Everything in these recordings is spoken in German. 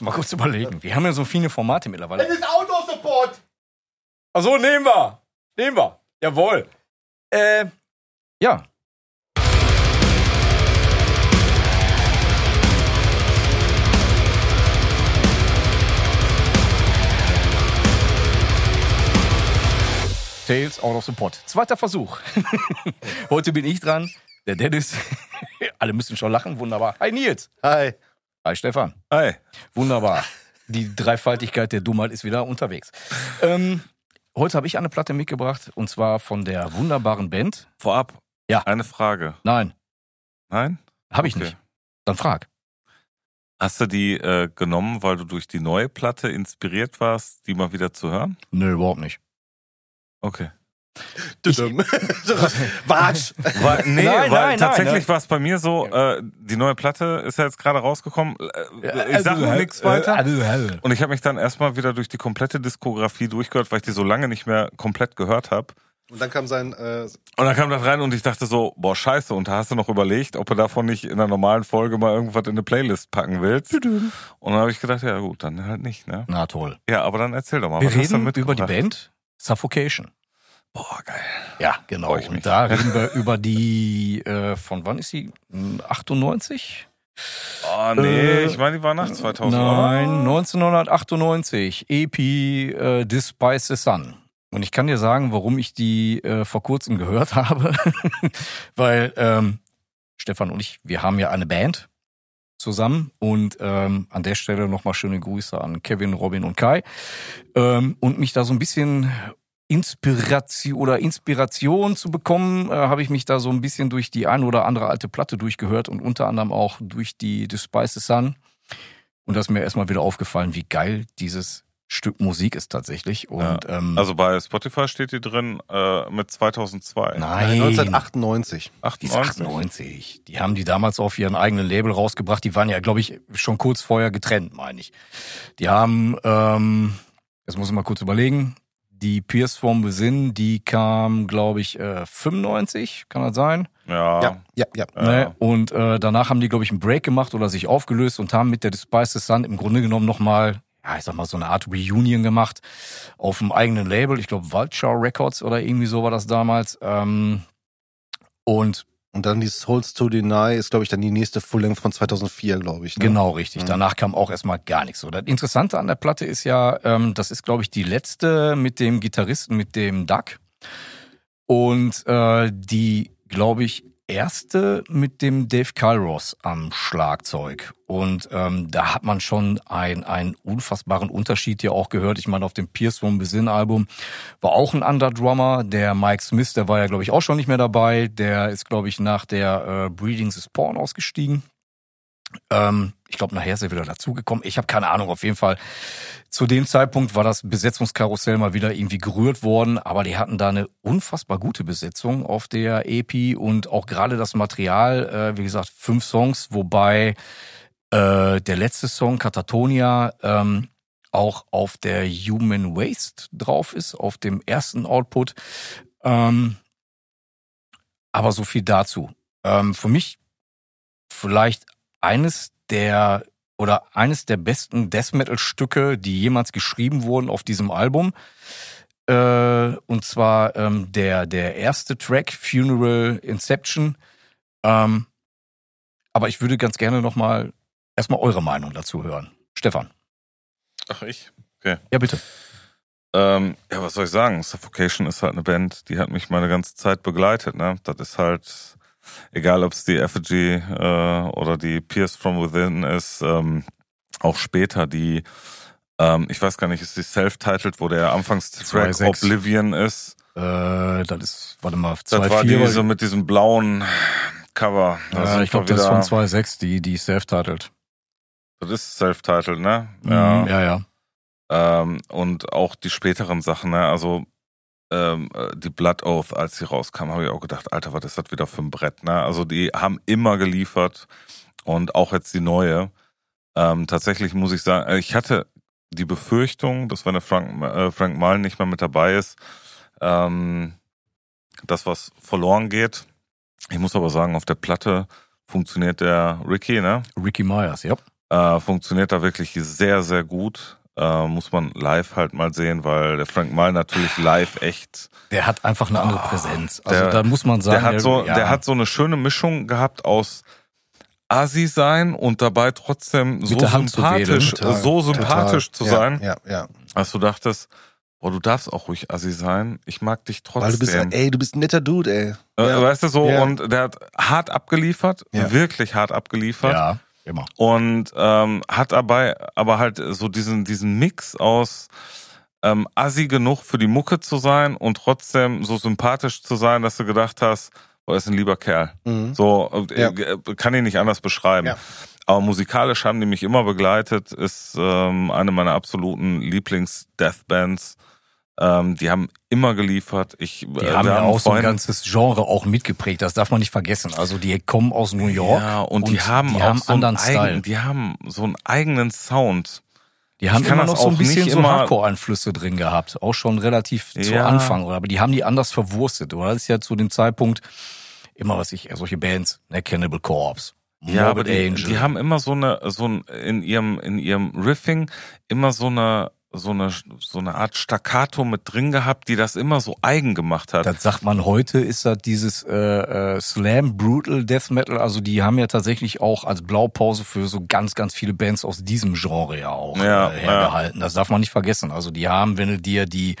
musst mal kurz überlegen. Wir haben ja so viele Formate mittlerweile. ist Autosupport! Achso, nehmen wir. Nehmen wir. Jawohl. Äh, ja. Tales out of the pot. Zweiter Versuch. Heute bin ich dran. Der Dennis. Alle müssen schon lachen. Wunderbar. Hi Nils. Hi. Hi Stefan. Hi. Wunderbar. Die Dreifaltigkeit der Dummheit ist wieder unterwegs. Ähm, heute habe ich eine Platte mitgebracht und zwar von der wunderbaren Band. Vorab. Ja. Eine Frage. Nein, Nein? habe ich Okay. nicht. Dann frag. Hast du die äh, genommen, weil du durch die neue Platte inspiriert warst, die mal wieder zu hören? Nö, überhaupt nicht. Okay. Watsch! Weil, nee, Nein, weil nein, tatsächlich war es bei mir so, äh, die neue Platte ist ja jetzt gerade rausgekommen. Äh, ich sag Also, noch nichts weiter. Also, Und ich habe mich dann erstmal wieder durch die komplette Diskografie durchgehört, weil ich die so lange nicht mehr komplett gehört habe. Und dann kam sein, äh, Und dann kam das rein und ich dachte so, boah, scheiße. Und da hast du noch überlegt, ob du davon nicht in einer normalen Folge mal irgendwas in eine Playlist packen willst. Und dann habe ich gedacht, ja gut, dann halt nicht, ne? Na toll. Ja, aber dann erzähl doch mal, Wir was hast du reden über die? Band Suffocation. Boah, geil. Ja, genau. Und da reden wir über die, äh, von wann ist? Hm, 98? Oh nee, Äh, ich meine, die war nach 2000. Nein, 1998. EP äh, Despise the Sun. Und ich kann dir sagen, warum ich die äh, vor kurzem gehört habe. Weil ähm, Stefan und ich, wir haben ja eine Band zusammen. Und ähm, an der Stelle nochmal schöne Grüße an Kevin, Robin und Kai. Ähm, und mich da so ein bisschen Inspiration oder Inspiration zu bekommen, äh, habe ich mich da so ein bisschen durch die ein oder andere alte Platte durchgehört und unter anderem auch durch die the Sun. Und da ist mir erstmal wieder aufgefallen, wie geil dieses Stück Musik ist tatsächlich. Und ähm, Also bei Spotify steht die drin äh, mit 2002. nein, 1998. die ist 98. 98. Die haben die damals auf ihren eigenen Label rausgebracht. Die waren ja, glaube ich, schon kurz vorher getrennt, meine ich. Die haben, ähm, das muss ich mal kurz überlegen, die Pierce vom Besinn, die kam, glaube ich, äh, 95, kann das sein? Ja. Ja, ja, ja. Ne? Und äh, danach haben die, glaube ich, einen Break gemacht oder sich aufgelöst und haben mit der Despise the Sun im Grunde genommen nochmal, ja, ich sag mal, so eine Art Reunion gemacht auf dem eigenen Label. Ich glaube, Vulture Records oder irgendwie so war das damals. Ähm, und Und dann die Souls to Deny ist, glaube ich, dann die nächste Full-Length von 2004, glaube ich. Ne? Genau, richtig. Mhm. Danach kam auch erstmal gar nichts. So, das Interessante an der Platte ist ja, ähm, das ist, glaube ich, die letzte mit dem Gitarristen, mit dem Duck. Und äh, die, glaube ich, erste mit dem Dave Kairos am Schlagzeug. Und ähm, da hat man schon ein, einen unfassbaren Unterschied ja auch gehört. Ich meine, auf dem Pierce vom Besinn Album war auch ein Underdrummer. Der Mike Smith, der war ja, glaube ich, auch schon nicht mehr dabei. Der ist, glaube ich, nach der äh, Breeding the Spawn ausgestiegen. Ähm, glaube, nachher ist er wieder dazugekommen. Ich habe keine Ahnung. Auf jeden Fall zu dem Zeitpunkt war das Besetzungskarussell mal wieder irgendwie gerührt worden, aber die hatten da eine unfassbar gute Besetzung auf der EP und auch gerade das Material, äh, wie gesagt, fünf Songs, wobei äh, der letzte Song, Katatonia, ähm, auch auf der Human Waste drauf ist, auf dem ersten Output. Ähm, aber so viel dazu. Ähm, für mich vielleicht eines der oder eines der besten Death Metal Stücke, die jemals geschrieben wurden auf diesem Album. Äh, und zwar ähm, der der erste Track Funeral Inception. Ähm, aber ich würde ganz gerne noch mal erstmal eure Meinung dazu hören. Stefan. Ach, ich? Ja, bitte. Ähm, ja, was soll ich sagen? Suffocation ist halt eine Band, die hat mich meine ganze Zeit begleitet. Ne? Das ist halt, egal ob es die Effigy äh, oder die Pierce from Within ist, ähm, auch später die, ähm, ich weiß gar nicht, ist die self-titled, wo der Anfangstrack 2.6. Oblivion ist. Äh, das ist, warte mal, Das war 2.4. diese mit diesem blauen Cover. Da äh, ich glaube, das ist von 2.6, die, die self-titled. Das ist self-titled, ne? Mhm, ja, ja. Ähm, und auch die späteren Sachen, ne? Also ähm, äh, die Blood Oath, als sie rauskam, habe ich auch gedacht, Alter, was ist das wieder für ein Brett, ne? Also die haben immer geliefert und auch jetzt die neue. Ähm, tatsächlich muss ich sagen, äh, ich hatte die Befürchtung, dass wenn der Frank, äh, Frank Malen nicht mehr mit dabei ist, ähm, dass was verloren geht. Ich muss aber sagen, auf der Platte funktioniert der Ricky, ne? Ricky Myers, ja. Äh, funktioniert da wirklich sehr, sehr gut. Äh, muss man live halt mal sehen, weil der Frank Mal natürlich live echt. Der hat einfach eine andere Präsenz. Also der- da muss man sagen, Der hat so, ja, der hat so eine schöne Mischung gehabt aus Asi sein und dabei trotzdem so der zu sympathisch. Total, so sympathisch zu ja, sein, Ja, ja. dass du dachtest, boah, du darfst auch ruhig Asi sein. Ich mag dich trotzdem. Weil du bist, ey, du bist ein netter Dude, ey. Äh, Ja. Weißt du so, Ja. und der hat hart abgeliefert, Ja. wirklich hart abgeliefert. ja, immer. Und ähm, hat dabei aber halt so diesen, diesen Mix aus ähm, assi genug für die Mucke zu sein und trotzdem so sympathisch zu sein, dass du gedacht hast, boah, ist ein lieber Kerl. Mhm. So, äh, Ja. äh, kann ich nicht anders beschreiben. Ja. Aber musikalisch haben die mich immer begleitet, ist ähm, eine meiner absoluten Lieblings-Deathbands. Ähm, die haben immer geliefert. Ich, Die äh, haben ja auch so ein ganzes Genre auch mitgeprägt. Das darf man nicht vergessen. Also die kommen aus New York. Ja, und, die haben die auch haben so einen anderen Style. eigenen, die haben so einen eigenen Sound. Die haben immer noch so ein bisschen so Hardcore-Einflüsse drin gehabt. Auch schon relativ zu Ja. Anfang. Aber die haben die anders verwurstet. Oder das ist ja zu dem Zeitpunkt immer, was ich, solche Bands, ne, Cannibal Corpse. Ja, aber Morbid die, Angel. die haben immer so eine, so ein, in ihrem, in ihrem Riffing immer so eine, so eine, so eine Art Staccato mit drin gehabt, die das immer so eigen gemacht hat. Das sagt man heute, ist das dieses äh, äh, Slam Brutal Death Metal. Also die haben ja tatsächlich auch als Blaupause für so ganz, ganz viele Bands aus diesem Genre ja auch Ja, äh, hergehalten. Das darf man nicht vergessen. Also die haben, wenn du dir die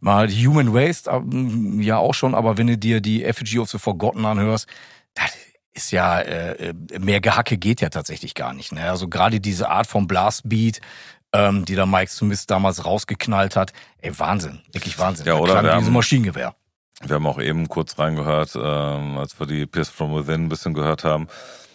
mal Human Waste ähm, ja auch schon, aber wenn du dir die Effigy of the Forgotten anhörst, das ist ja äh, äh, mehr Gehacke geht ja tatsächlich gar nicht. Ne? Also gerade diese Art von Blastbeat, ähm, die da Mike Smith damals rausgeknallt hat, ey Wahnsinn, wirklich Wahnsinn. Ja, Das oder? ein haben- Maschinengewehr. Wir haben auch eben kurz reingehört, ähm, als wir die Pierce from Within ein bisschen gehört haben.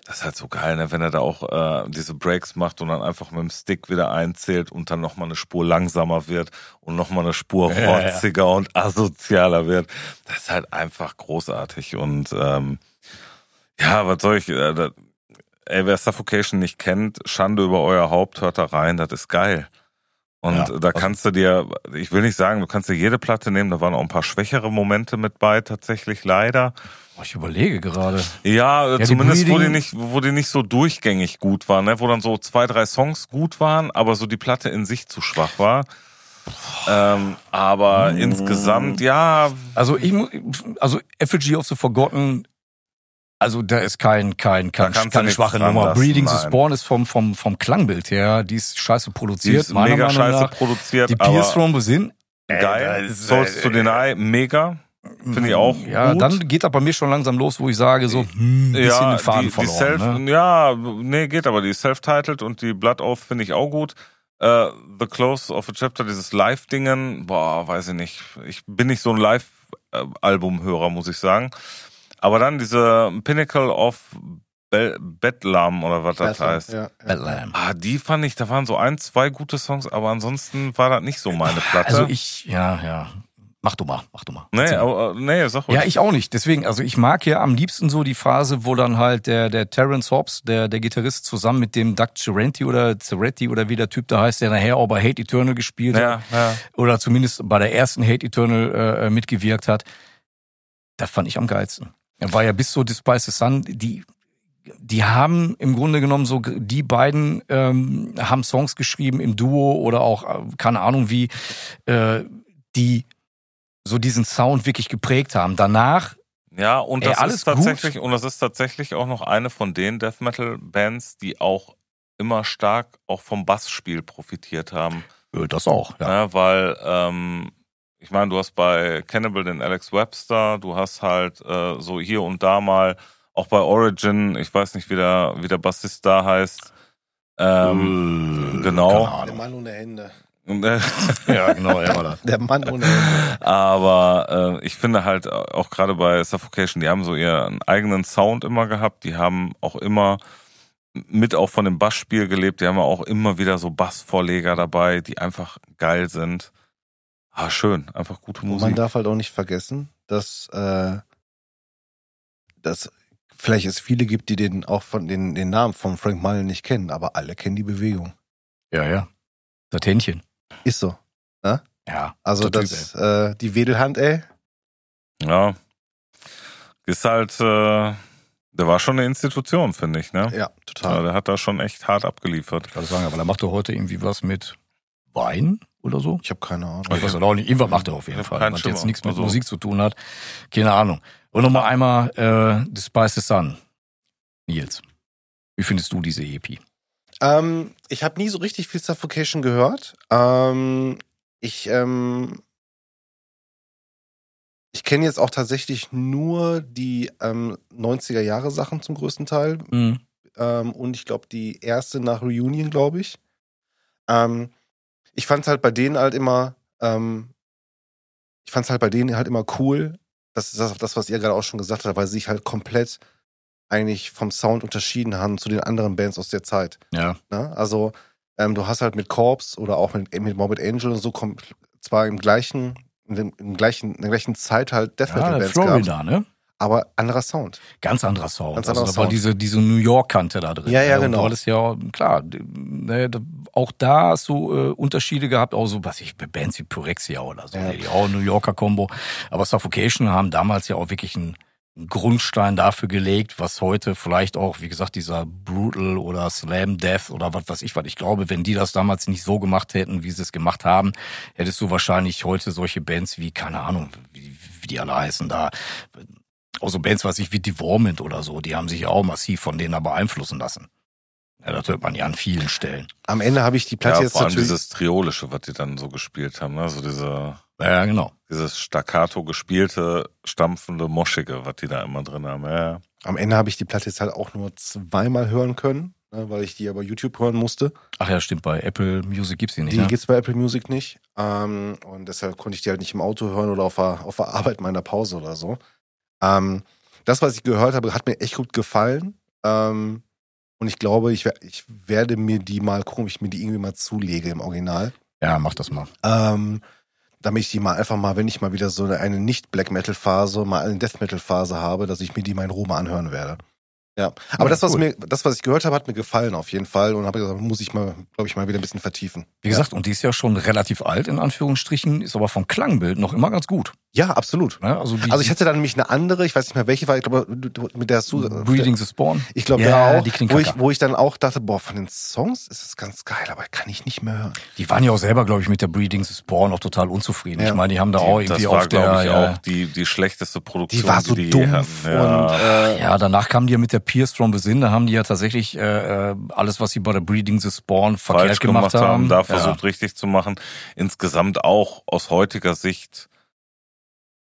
Das ist halt so geil, ne? wenn er da auch äh, diese Breaks macht und dann einfach mit dem Stick wieder einzählt und dann nochmal eine Spur langsamer wird und nochmal eine Spur Ja, ja. rotziger und asozialer wird. Das ist halt einfach großartig. Und ähm, ja, was soll ich, äh, da, ey, wer Suffocation nicht kennt, Schande über euer Haupt, hört da rein, das ist geil. Und Ja, da kannst du dir, ich will nicht sagen, du kannst dir jede Platte nehmen, da waren auch ein paar schwächere Momente mit bei, tatsächlich leider. Oh, Ich überlege gerade. Ja, die zumindest wo die nicht, wo die nicht so durchgängig gut waren, ne? wo dann so zwei, drei Songs gut waren, aber so die Platte in sich zu schwach war. Ähm, aber insgesamt, ja, Also ich also Effigy of the Forgotten, also da ist kein kein kein keine schwache Nummer. Breeding the. Spawn ist vom vom vom Klangbild her, die ist scheiße die produziert, ist meiner mega Meinung scheiße nach. produziert, Die Pierce aber from Within, äh, geil. Souls äh, to Deny, mega. Finde ich auch Ja, gut. dann geht das bei mir schon langsam los, wo ich sage so, hm, bisschen ja, den Faden die, die verloren. Self, ne? ja, nee, geht aber. Die ist self-titled und die Blood Oath finde ich auch gut. Äh, The Close of a Chapter, dieses Live-Dingen, boah, weiß ich nicht. Ich bin nicht so ein Live-Album-Hörer, muss ich sagen. Aber dann diese Pinnacle of Be Bedlam oder was das heißt. Ja, ja. Badlam. Ah, die fand ich, da waren so ein, zwei gute Songs, aber ansonsten war das nicht so meine Platte. Also ich, ja, ja. Mach du mal, mach du mal. nee, aber, äh, nee, sag ruhig. Ja, ich auch nicht. Deswegen, also ich mag ja am liebsten so die Phase, wo dann halt der, der Terence Hobbs, der, der Gitarrist, zusammen mit dem Doug Cerenti oder Ceretti oder wie der Typ da heißt, der nachher auch bei Hate Eternal gespielt hat. ja, ja. Oder zumindest bei der ersten Hate Eternal äh, mitgewirkt hat. Das fand ich am geilsten. War ja bis so Despise the Sun, die, die haben im Grunde genommen so, die beiden ähm, haben Songs geschrieben im Duo oder auch, äh, keine Ahnung wie, äh, die so diesen Sound wirklich geprägt haben. Danach Ja, und Ey, das alles ist tatsächlich, und das ist tatsächlich auch noch eine von den Death Metal Bands, die auch immer stark auch vom Bassspiel profitiert haben. Das auch, ja. Ja. weil, ähm, ich meine, du hast bei Cannibal den Alex Webster, du hast halt äh, so hier und da mal, auch bei Origin, ich weiß nicht, wie der, wie der Bassist da heißt. Ähm, Äh, genau. Der. Mann ohne Hände. äh, Ja, genau, er war das. Der Mann ohne Hände. Aber äh, ich finde halt auch gerade bei Suffocation, die haben so ihren eigenen Sound immer gehabt. Die haben auch immer mit auch von dem Bassspiel gelebt. Die haben auch immer wieder so Bassvorleger dabei, die einfach geil sind. Ah, schön. Einfach gute Und man Musik. darf halt auch nicht vergessen, dass, äh, dass vielleicht es viele gibt, die den auch von den, den Namen von Frank Mullen nicht kennen, aber alle kennen die Bewegung. Ja, ja. Das Händchen. Ist so. Ja. Also der Typ, das, äh, die Wedelhand, ey. Ja. Ist halt, äh, Der war schon eine Institution, finde ich, ne? Ja, Ja, total. der hat da schon echt hart abgeliefert. Ich kann sagen, aber da macht er heute irgendwie was mit Wein oder so. Ich habe keine Ahnung. Ich weiß auch nicht. Irgendwas macht er auf jeden Fall. Was jetzt nichts mit Also- Musik zu tun hat. Keine Ahnung. Und nochmal einmal äh, The Spice the Sun. Nils, wie findest du diese EP? Ähm, ich habe nie so richtig viel Suffocation gehört. Ähm, ich ähm, ich kenne jetzt auch tatsächlich nur die ähm, 90er Jahre Sachen zum größten Teil. Mhm. Ähm, und ich glaube, die erste nach Reunion, glaube ich. Ähm, ich fand es halt bei denen halt immer, ähm, ich fand es halt bei denen halt immer cool. Das ist das, das, was ihr gerade auch schon gesagt habt, weil sie sich halt komplett eigentlich vom Sound unterschieden haben zu den anderen Bands aus der Zeit. Ja. Ne? Also ähm, du hast halt mit Corpse oder auch mit, mit Morbid Angel und so zwar im gleichen, in, dem, im gleichen, in der gleichen Zeit halt Death Metal Ja, Bands gehabt, Florida, ne? aber anderer Sound. Ganz anderer Sound. Ganz also anderer da war Sound. diese, diese New York-Kante da drin. Ja, ja, Und genau. Du hattest ja, klar, ne, da- auch da du äh, Unterschiede gehabt, auch so, was ich, Bands wie Pyrexia oder so, Ja. die auch New Yorker Combo. Aber Suffocation haben damals ja auch wirklich einen, einen Grundstein dafür gelegt, was heute vielleicht auch, wie gesagt, dieser Brutal oder Slam Death oder was weiß ich was. Ich glaube, wenn die das damals nicht so gemacht hätten, wie sie es gemacht haben, hättest du wahrscheinlich heute solche Bands wie, keine Ahnung, wie, wie die alle heißen da, auch so Bands, was ich wie Devorment oder so, die haben sich ja auch massiv von denen da beeinflussen lassen. Ja, das hört man ja an vielen Stellen. Am Ende habe ich die Platte Ja, jetzt vor allem natürlich. dieses Triolische, was die dann so gespielt haben, ne? So diese, Ja, genau. dieses staccato gespielte, stampfende, moschige, was die da immer drin haben. Ja, ja. Am Ende habe ich die Platte jetzt halt auch nur zweimal hören können, ne, weil ich die aber YouTube hören musste. Ach ja, stimmt, bei Apple Music gibt's die nicht, Die ne? gibt's bei Apple Music nicht. Ähm, und deshalb konnte ich die halt nicht im Auto hören oder auf der, auf der Arbeit meiner Pause oder so. Ähm, das, was ich gehört habe, hat mir echt gut gefallen. Ähm, und ich glaube, ich, ich werde mir die mal gucken, ob ich mir die irgendwie mal zulege im Original. Ja, mach das mal. Ähm, damit ich die mal einfach mal, wenn ich mal wieder so eine Nicht-Black-Metal-Phase, mal eine Death-Metal-Phase habe, dass ich mir die mal in Ruhe anhören werde. Ja, aber Ja, das, was cool. mir, das, was ich gehört habe, hat mir gefallen auf jeden Fall und habe gesagt, muss ich mal, glaube ich, mal wieder ein bisschen vertiefen. Wie gesagt, und die ist ja schon relativ alt, in Anführungsstrichen, ist aber vom Klangbild noch immer ganz gut. Ja, absolut. Ne? Also, die, Also ich hatte dann nämlich eine andere, ich weiß nicht mehr welche war, ich glaube, mit der hast du, Breeding the Spawn. ich glaube, Ja, auch, die klingt wo ich, wo ich dann auch dachte, boah, von den Songs ist es ganz geil, aber kann ich nicht mehr hören. Die waren ja auch selber, glaube ich, mit der Breeding the Spawn auch total unzufrieden. Ja. Ich meine, die haben da auch Die, irgendwie das war, auf der. glaube ich, ja, auch die, die schlechteste Produktion, Die war so die, dumpf. Ja. und äh, Ja, danach kamen die ja mit der Pierce from Within, da haben die ja tatsächlich äh, äh, alles, was sie bei der Breeding the Spawn verkehrt falsch gemacht, gemacht haben, da ja. versucht richtig zu machen. Insgesamt auch aus heutiger Sicht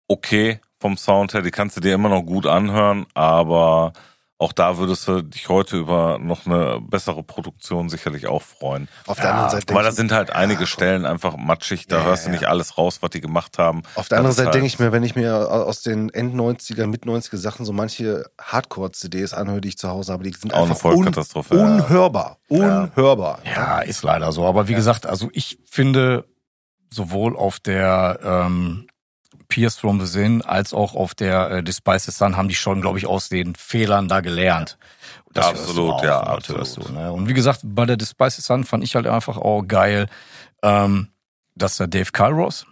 okay vom Sound her, die kannst du dir immer noch gut anhören, aber auch da würdest du dich heute über noch eine bessere Produktion sicherlich auch freuen. auf der Ja, anderen Seite Weil da sind halt einige komm. Stellen einfach matschig, da Ja, hörst du ja. nicht alles raus, was die gemacht haben. Auf der anderen Seite halt- denke ich mir, wenn ich mir aus den End 90er, Mit 90er Sachen so manche Hardcore-CDs anhöre, die ich zu Hause habe, die sind Auch eine einfach un Vollkatastrophe. ja. unhörbar. Unhörbar. Ja, ist leider so. Aber wie gesagt, also ich finde sowohl auf der ähm, Pierce from Within als auch auf der äh, the Sun haben die schon, glaube ich, aus den Fehlern da gelernt. Das Ja, hörst du absolut, auch, ja, absolut. hörst Du, ne? Und wie gesagt, bei der the Sun fand ich halt einfach auch geil, ähm, dass der Dave Kairos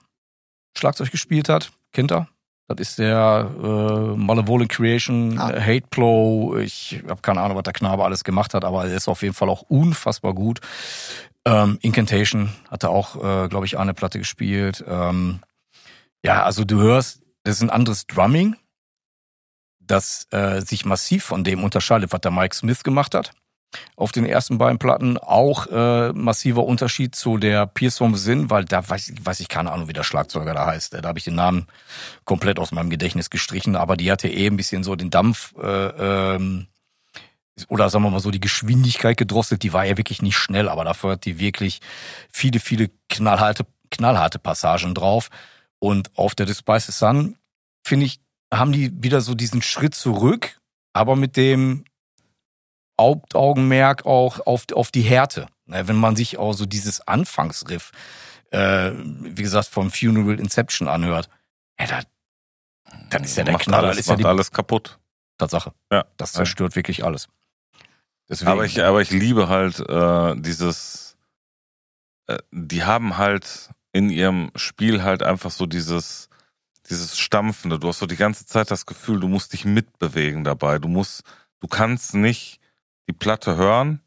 Schlagzeug gespielt hat. Kennt er? Das ist der äh, Malevolent Creation, Ah. äh, Hate Blow. Ich habe keine Ahnung, was der Knabe alles gemacht hat, aber er ist auf jeden Fall auch unfassbar gut. Ähm, Incantation hat er auch, äh, glaube ich, eine Platte gespielt. Ähm, ja, also du hörst, das ist ein anderes Drumming, das äh, sich massiv von dem unterscheidet, was der Mike Smith gemacht hat. Auf den ersten beiden Platten auch äh, massiver Unterschied zu der vom Sinn, weil da weiß, ich- weiß ich keine Ahnung, wie der Schlagzeuger da heißt. Da habe ich den Namen komplett aus meinem Gedächtnis gestrichen, aber die hatte eh ein bisschen so den Dampf äh, ähm, oder sagen wir mal so die Geschwindigkeit gedrosselt. Die war ja wirklich nicht schnell, aber dafür hat die wirklich viele, viele knallharte, knallharte Passagen drauf. Und auf der Despise Sun, finde ich, haben die wieder so diesen Schritt zurück, aber mit dem Hauptaugenmerk auch auf, auf die Härte. Wenn man sich auch so dieses Anfangsriff, äh, wie gesagt, vom Funeral Inception anhört, ja, das, das ist ja der macht Knaller, alles, ist ja macht die alles kaputt. Tatsache. Ja. Das zerstört wirklich alles. Deswegen, Aber ich, aber ich liebe halt äh, dieses, äh, die haben halt in ihrem Spiel halt einfach so dieses, dieses Stampfende. Du hast so die ganze Zeit das Gefühl, du musst dich mitbewegen dabei. Du musst du kannst nicht die Platte hören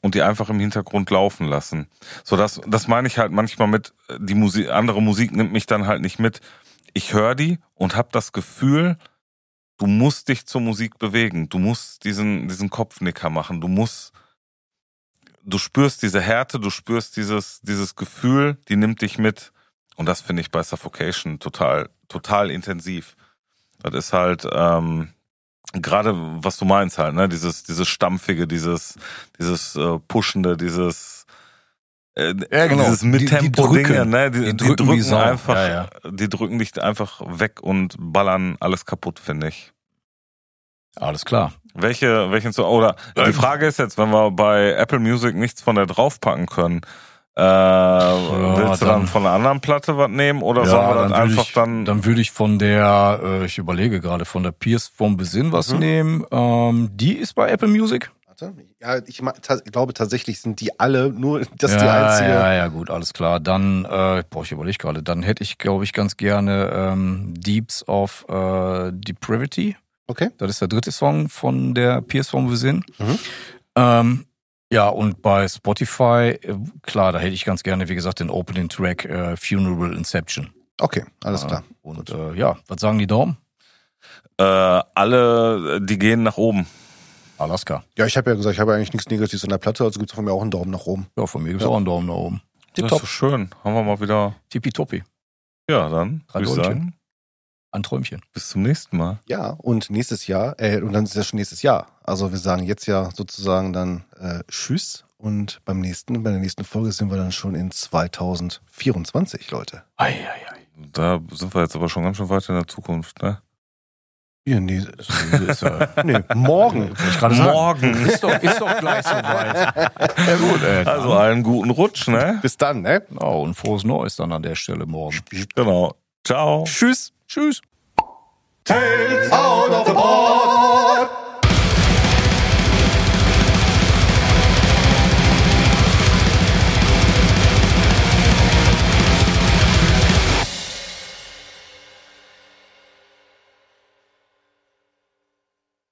und die einfach im Hintergrund laufen lassen. So das, das meine ich halt manchmal mit, die Musik, andere Musik nimmt mich dann halt nicht mit. Ich höre die und habe das Gefühl, du musst dich zur Musik bewegen. Du musst diesen, diesen Kopfnicker machen. Du musst, du spürst diese Härte, du spürst dieses, dieses Gefühl, die nimmt dich mit. Und das finde ich bei Suffocation total, total intensiv. Das ist halt, ähm, gerade was du meinst halt, ne, dieses, dieses Stampfige, dieses, dieses äh, Pushende, dieses äh, Ja, genau. dieses Die- die Mittempo-Dinge, drücken. ne, die, Die die, drücken drücken, wie Sau. einfach, Ja, ja. die drücken dich einfach weg und ballern alles kaputt, finde ich. Alles klar. Welche, welchen so, oder die. Frage ist jetzt, wenn wir bei Apple Music nichts von der draufpacken können, äh, willst du dann dann- von einer anderen Platte was nehmen oder sollen wir das würde einfach ich, dann, Dann würde ich von der, äh, ich überlege gerade, von der Pierce vom Besinn was Mhm. nehmen. Ähm, die ist bei Apple Music. Warte. Ja, ich glaube tatsächlich sind die alle nur, das ja, ist die einzige. ja, ja, gut, alles klar. Dann, äh, boah, ich überlege gerade, dann hätte ich, glaube ich, ganz gerne ähm, Deeps of äh, Depravity. Okay. Das ist der dritte Song von der Pierce vom Besinn. Mhm. Ähm, ja, und bei Spotify, äh, klar, da hätte ich ganz gerne, wie gesagt, den Opening Track äh, Funeral Inception. Okay, alles Äh, klar. Und äh, ja, was sagen die Daumen? äh, alle, die gehen nach oben. Alaska. Ja, ich habe ja gesagt, ich habe eigentlich nichts Negatives an der Platte, also gibt es von mir auch einen Daumen nach oben. Ja, von mir gibt's Ja. auch einen Daumen nach oben. Das ist Tipptopp. so schön. Haben wir mal wieder, Tippitoppi. ja, dann würde ich sagen, Ein Träumchen. bis zum nächsten Mal. Ja, und nächstes Jahr, äh, und dann ist ja schon nächstes Jahr. Also wir sagen jetzt ja sozusagen dann äh, Tschüss und beim nächsten, bei der nächsten Folge sind wir dann schon in 2024, Leute. Ei, ei, ei. Da sind wir jetzt aber schon ganz schön weit in der Zukunft, ne? Ja, nee, Ist, äh, nee, morgen. Morgen. Ist doch, ist doch gleich soweit. Ja gut, dann- Also allen guten Rutsch, ne? Bis dann, ne? Genau, und frohes Neues dann an der Stelle morgen. Genau. Ciao. Tschüss. Tschüss. Tales out of the pod.